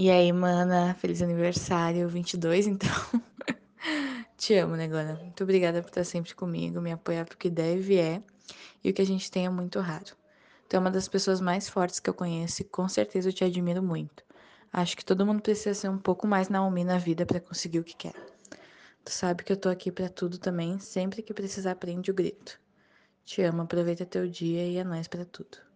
E aí, mana, feliz aniversário, 22, então. Te amo, negona. Muito obrigada por estar sempre comigo, me apoiar pro que deve e é. E o que a gente tem é muito raro. Tu é uma das pessoas mais fortes que eu conheço e com certeza eu te admiro muito. Acho que todo mundo precisa ser um pouco mais Naomi na vida para conseguir o que quer. Tu sabe que eu tô aqui para tudo também, sempre que precisar prende o grito. Te amo, aproveita teu dia e é nóis pra tudo.